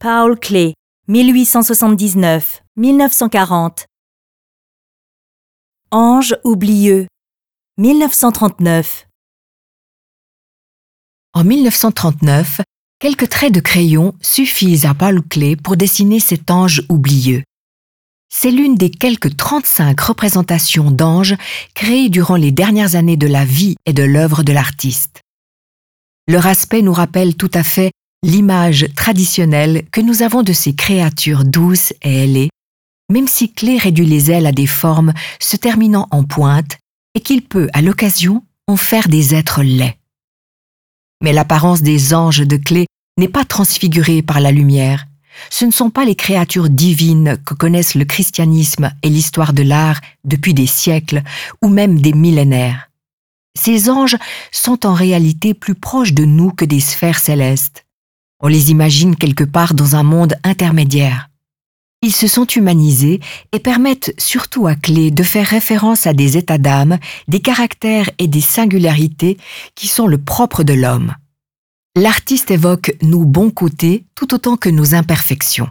Paul Klee, 1879-1940. Ange oublieux, 1939. En 1939, quelques traits de crayon suffisent à Paul Klee pour dessiner cet ange oublieux. C'est l'une des quelques 35 représentations d'anges créées durant les dernières années de la vie et de l'œuvre de l'artiste. Leur aspect nous rappelle tout à fait l'image traditionnelle que nous avons de ces créatures douces et ailées, même si Clé réduit les ailes à des formes se terminant en pointe et qu'il peut, à l'occasion, en faire des êtres laids. Mais l'apparence des anges de Clé n'est pas transfigurée par la lumière, ce ne sont pas les créatures divines que connaissent le christianisme et l'histoire de l'art depuis des siècles ou même des millénaires. Ces anges sont en réalité plus proches de nous que des sphères célestes. On les imagine quelque part dans un monde intermédiaire. Ils se sont humanisés et permettent surtout à clé de faire référence à des états d'âme, des caractères et des singularités qui sont le propre de l'homme l'artiste évoque nos bons côtés tout autant que nos imperfections.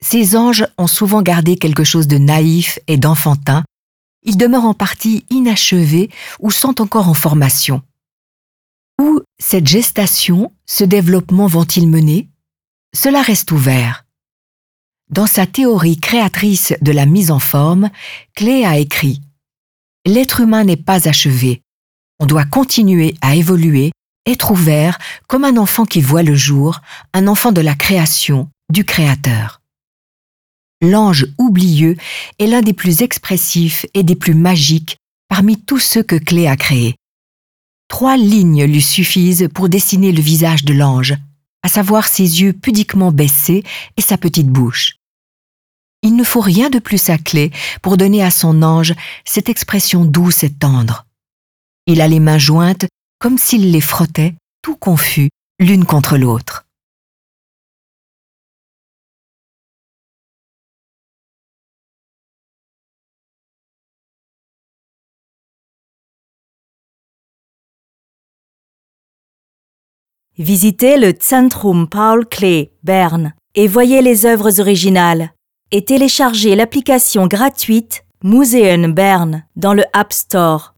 Ces anges ont souvent gardé quelque chose de naïf et d'enfantin, ils demeurent en partie inachevés ou sont encore en formation. Où cette gestation, ce développement vont-ils mener? Cela reste ouvert. Dans sa théorie créatrice de la mise en forme, Clé a écrit L'être humain n'est pas achevé. On doit continuer à évoluer être ouvert comme un enfant qui voit le jour, un enfant de la création, du Créateur. L'ange oublieux est l'un des plus expressifs et des plus magiques parmi tous ceux que Clé a créés. Trois lignes lui suffisent pour dessiner le visage de l'ange, à savoir ses yeux pudiquement baissés et sa petite bouche. Il ne faut rien de plus à Clé pour donner à son ange cette expression douce et tendre. Il a les mains jointes comme s'il les frottait, tout confus, l'une contre l'autre. Visitez le Zentrum Paul Klee, Berne, et voyez les œuvres originales. Et téléchargez l'application gratuite Museum Berne dans le App Store.